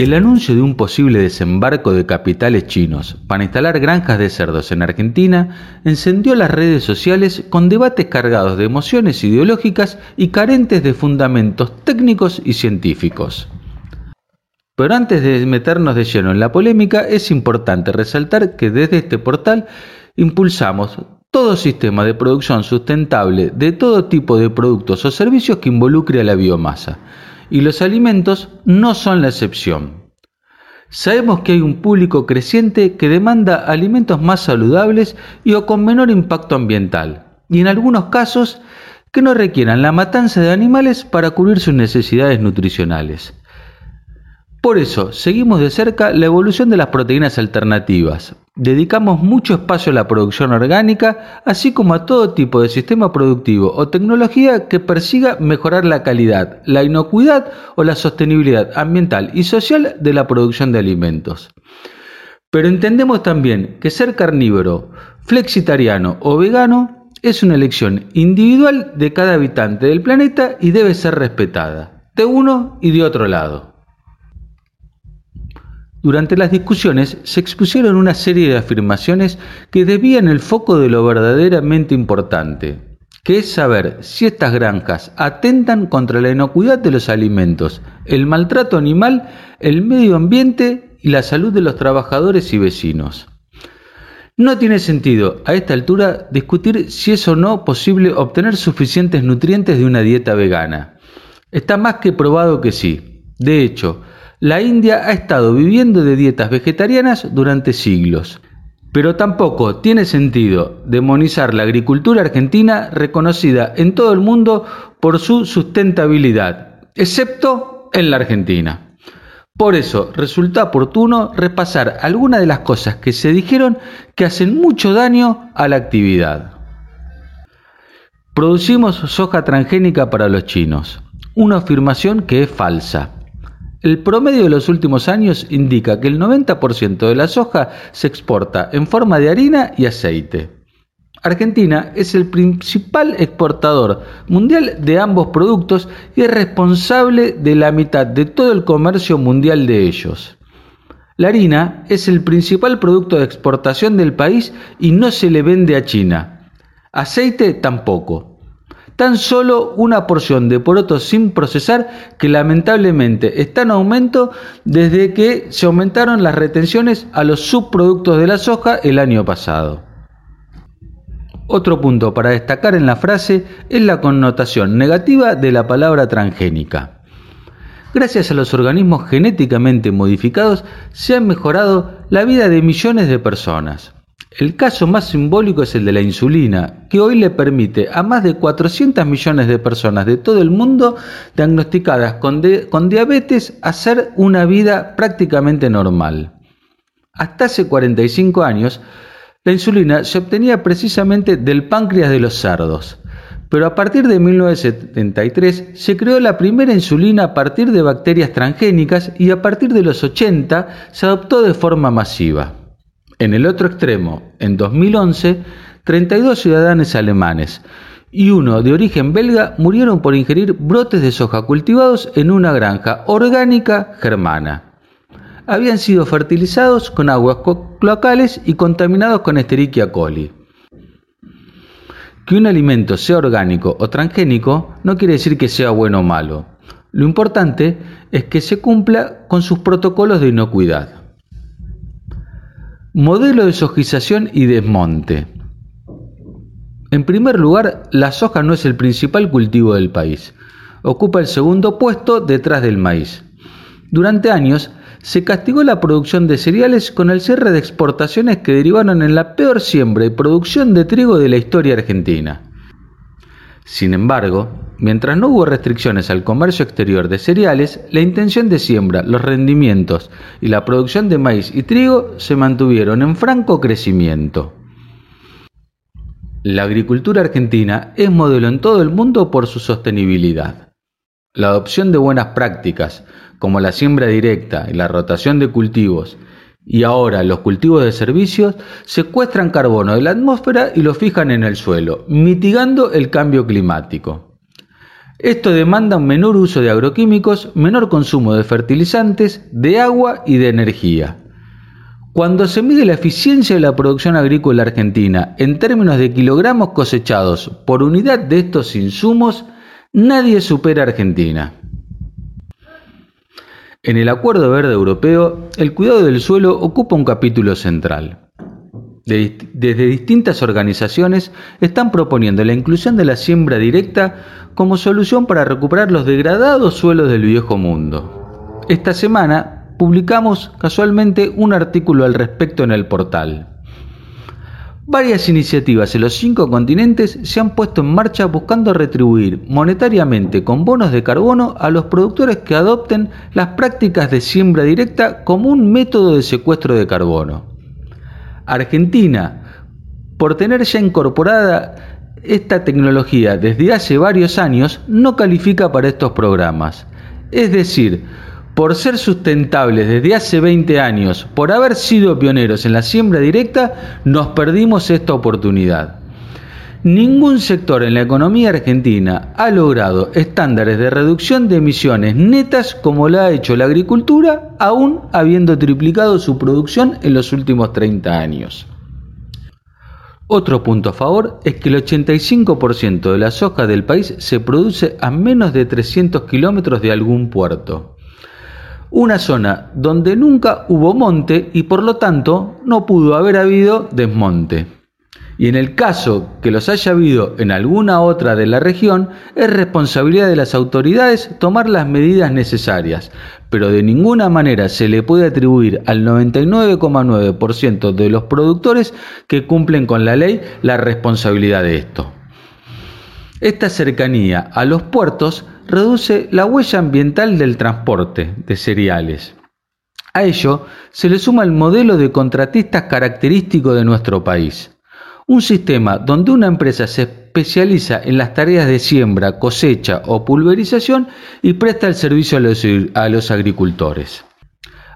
El anuncio de un posible desembarco de capitales chinos para instalar granjas de cerdos en Argentina encendió las redes sociales con debates cargados de emociones ideológicas y carentes de fundamentos técnicos y científicos. Pero antes de meternos de lleno en la polémica, es importante resaltar que desde este portal impulsamos todo sistema de producción sustentable de todo tipo de productos o servicios que involucre a la biomasa y los alimentos no son la excepción. Sabemos que hay un público creciente que demanda alimentos más saludables y o con menor impacto ambiental, y en algunos casos que no requieran la matanza de animales para cubrir sus necesidades nutricionales. Por eso, seguimos de cerca la evolución de las proteínas alternativas. Dedicamos mucho espacio a la producción orgánica, así como a todo tipo de sistema productivo o tecnología que persiga mejorar la calidad, la inocuidad o la sostenibilidad ambiental y social de la producción de alimentos. Pero entendemos también que ser carnívoro, flexitariano o vegano es una elección individual de cada habitante del planeta y debe ser respetada, de uno y de otro lado. Durante las discusiones se expusieron una serie de afirmaciones que debían el foco de lo verdaderamente importante, que es saber si estas granjas atentan contra la inocuidad de los alimentos, el maltrato animal, el medio ambiente y la salud de los trabajadores y vecinos. No tiene sentido a esta altura discutir si es o no posible obtener suficientes nutrientes de una dieta vegana. Está más que probado que sí. De hecho, la India ha estado viviendo de dietas vegetarianas durante siglos. Pero tampoco tiene sentido demonizar la agricultura argentina reconocida en todo el mundo por su sustentabilidad, excepto en la Argentina. Por eso resulta oportuno repasar algunas de las cosas que se dijeron que hacen mucho daño a la actividad. Producimos soja transgénica para los chinos, una afirmación que es falsa. El promedio de los últimos años indica que el 90% de la soja se exporta en forma de harina y aceite. Argentina es el principal exportador mundial de ambos productos y es responsable de la mitad de todo el comercio mundial de ellos. La harina es el principal producto de exportación del país y no se le vende a China. Aceite tampoco tan solo una porción de porotos sin procesar que lamentablemente está en aumento desde que se aumentaron las retenciones a los subproductos de la soja el año pasado. Otro punto para destacar en la frase es la connotación negativa de la palabra transgénica. Gracias a los organismos genéticamente modificados se ha mejorado la vida de millones de personas. El caso más simbólico es el de la insulina, que hoy le permite a más de 400 millones de personas de todo el mundo diagnosticadas con, con, diabetes hacer una vida prácticamente normal. Hasta hace 45 años, la insulina se obtenía precisamente del páncreas de los cerdos, pero a partir de 1973 se creó la primera insulina a partir de bacterias transgénicas y a partir de los 80 se adoptó de forma masiva. En el otro extremo, en 2011, 32 ciudadanos alemanes y uno de origen belga murieron por ingerir brotes de soja cultivados en una granja orgánica germana. Habían sido fertilizados con aguas cloacales y contaminados con Escherichia coli. Que un alimento sea orgánico o transgénico no quiere decir que sea bueno o malo. Lo importante es que se cumpla con sus protocolos de inocuidad. Modelo de sojización y desmonte. En primer lugar, la soja no es el principal cultivo del país. Ocupa el segundo puesto detrás del maíz. Durante años se castigó la producción de cereales con el cierre de exportaciones que derivaron en la peor siembra y producción de trigo de la historia argentina. Sin embargo, mientras no hubo restricciones al comercio exterior de cereales, la intención de siembra, los rendimientos y la producción de maíz y trigo se mantuvieron en franco crecimiento. La agricultura argentina es modelo en todo el mundo por su sostenibilidad. La adopción de buenas prácticas, como la siembra directa y la rotación de cultivos, y ahora los cultivos de servicios secuestran carbono de la atmósfera y lo fijan en el suelo, mitigando el cambio climático. Esto demanda un menor uso de agroquímicos, menor consumo de fertilizantes, de agua y de energía. Cuando se mide la eficiencia de la producción agrícola argentina en términos de kilogramos cosechados por unidad de estos insumos, nadie supera a Argentina. En el Acuerdo Verde Europeo, el cuidado del suelo ocupa un capítulo central. Desde distintas organizaciones están proponiendo la inclusión de la siembra directa como solución para recuperar los degradados suelos del viejo mundo. Esta semana publicamos casualmente un artículo al respecto en el portal. Varias iniciativas en los cinco continentes se han puesto en marcha buscando retribuir monetariamente con bonos de carbono a los productores que adopten las prácticas de siembra directa como un método de secuestro de carbono. Argentina, por tener ya incorporada esta tecnología desde hace varios años, no califica para estos programas. Es decir, por ser sustentables desde hace 20 años, por haber sido pioneros en la siembra directa, nos perdimos esta oportunidad. Ningún sector en la economía argentina ha logrado estándares de reducción de emisiones netas como lo ha hecho la agricultura, aún habiendo triplicado su producción en los últimos 30 años. Otro punto a favor es que el 85% de la soja del país se produce a menos de 300 kilómetros de algún puerto una zona donde nunca hubo monte y por lo tanto no pudo haber habido desmonte. Y en el caso que los haya habido en alguna otra de la región, es responsabilidad de las autoridades tomar las medidas necesarias, pero de ninguna manera se le puede atribuir al 99,9% de los productores que cumplen con la ley la responsabilidad de esto. Esta cercanía a los puertos reduce la huella ambiental del transporte de cereales. A ello se le suma el modelo de contratistas característico de nuestro país. Un sistema donde una empresa se especializa en las tareas de siembra, cosecha o pulverización y presta el servicio a los, agricultores.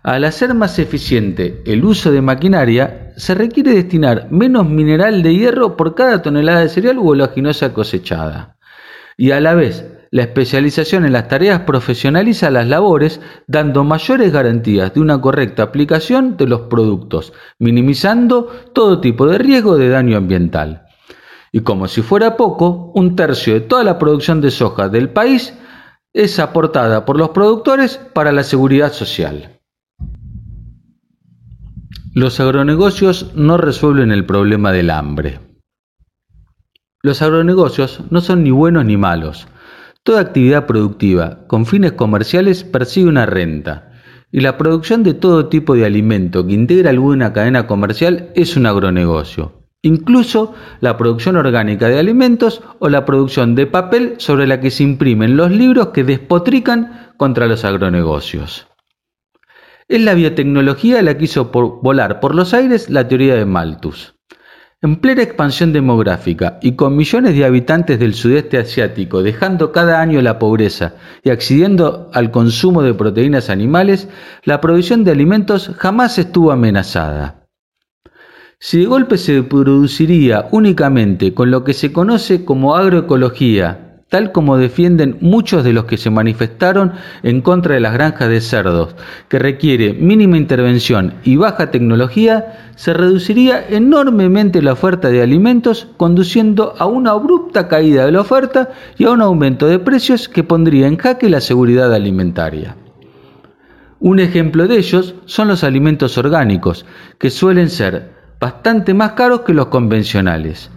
Al hacer más eficiente el uso de maquinaria, se requiere destinar menos mineral de hierro por cada tonelada de cereal u oleaginosa cosechada. Y a la vez la especialización en las tareas profesionaliza las labores, dando mayores garantías de una correcta aplicación de los productos, minimizando todo tipo de riesgo de daño ambiental. Y como si fuera poco, un tercio de toda la producción de soja del país es aportada por los productores para la seguridad social. Los agronegocios no resuelven el problema del hambre. Los agronegocios no son ni buenos ni malos, Toda actividad productiva con fines comerciales persigue una renta, y la producción de todo tipo de alimento que integra alguna cadena comercial es un agronegocio. Incluso la producción orgánica de alimentos o la producción de papel sobre la que se imprimen los libros que despotrican contra los agronegocios. Es la biotecnología la que hizo volar por los aires la teoría de Malthus. En plena expansión demográfica y con millones de habitantes del sudeste asiático dejando cada año la pobreza y accediendo al consumo de proteínas animales, la provisión de alimentos jamás estuvo amenazada. Si de golpe se produciría únicamente con lo que se conoce como agroecología, tal como defienden muchos de los que se manifestaron en contra de las granjas de cerdos, que requiere mínima intervención y baja tecnología, se reduciría enormemente la oferta de alimentos, conduciendo a una abrupta caída de la oferta y a un aumento de precios que pondría en jaque la seguridad alimentaria. Un ejemplo de ellos son los alimentos orgánicos, que suelen ser bastante más caros que los convencionales.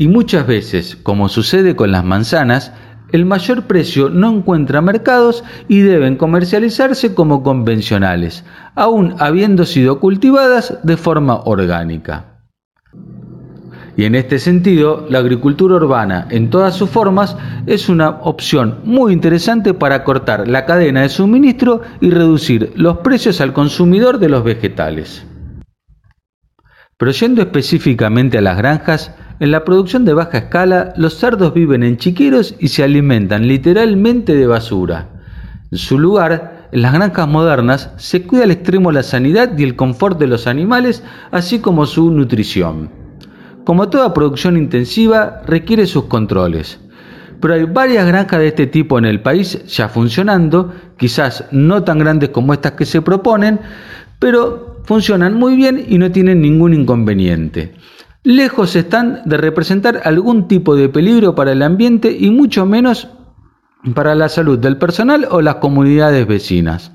Y muchas veces, como sucede con las manzanas, el mayor precio no encuentra mercados y deben comercializarse como convencionales, aun habiendo sido cultivadas de forma orgánica. Y en este sentido, la agricultura urbana en todas sus formas es una opción muy interesante para cortar la cadena de suministro y reducir los precios al consumidor de los vegetales. Pero yendo específicamente a las granjas, en la producción de baja escala, los cerdos viven en chiqueros y se alimentan literalmente de basura. En su lugar, en las granjas modernas se cuida al extremo la sanidad y el confort de los animales, así como su nutrición. Como toda producción intensiva, requiere sus controles. pero hay varias granjas de este tipo en el país ya funcionando, quizás no tan grandes como estas que se proponen, pero funcionan muy bien y no tienen ningún inconveniente. Lejos están de representar algún tipo de peligro para el ambiente y mucho menos para la salud del personal o las comunidades vecinas.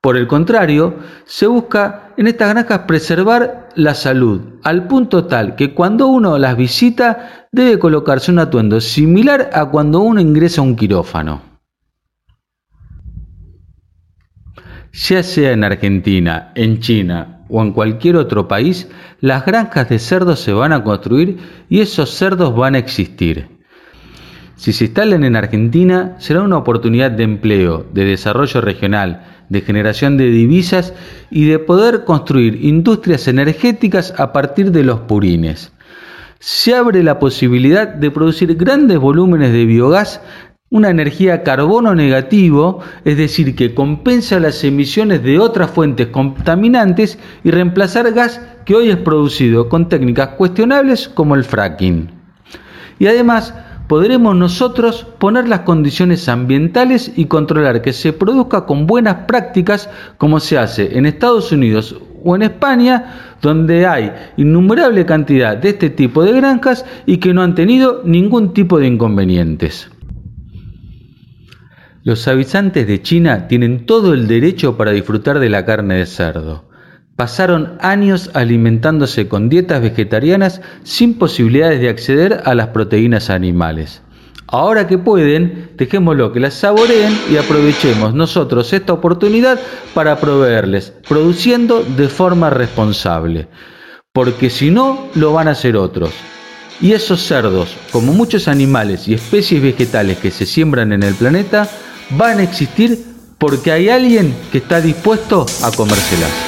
Por el contrario, se busca en estas granjas preservar la salud, al punto tal que cuando uno las visita debe colocarse un atuendo similar a cuando uno ingresa a un quirófano. Ya sea en Argentina, en China o en cualquier otro país, las granjas de cerdos se van a construir y esos cerdos van a existir. Si se instalan en Argentina, será una oportunidad de empleo, de desarrollo regional, de generación de divisas y de poder construir industrias energéticas a partir de los purines. Se abre la posibilidad de producir grandes volúmenes de biogás, una energía carbono negativo, es decir, que compensa las emisiones de otras fuentes contaminantes y reemplazar gas que hoy es producido con técnicas cuestionables como el fracking. Y además, podremos nosotros poner las condiciones ambientales y controlar que se produzca con buenas prácticas como se hace en Estados Unidos o en España, donde hay innumerable cantidad de este tipo de granjas y que no han tenido ningún tipo de inconvenientes. Los habitantes de China tienen todo el derecho para disfrutar de la carne de cerdo pasaron años alimentándose con dietas vegetarianas sin posibilidades de acceder a las proteínas animales. Ahora que pueden, dejémoslo que las saboreen y aprovechemos nosotros esta oportunidad para proveerles, produciendo de forma responsable. Porque si no, lo van a hacer otros. Y esos cerdos, como muchos animales y especies vegetales que se siembran en el planeta, van a existir porque hay alguien que está dispuesto a comérselas.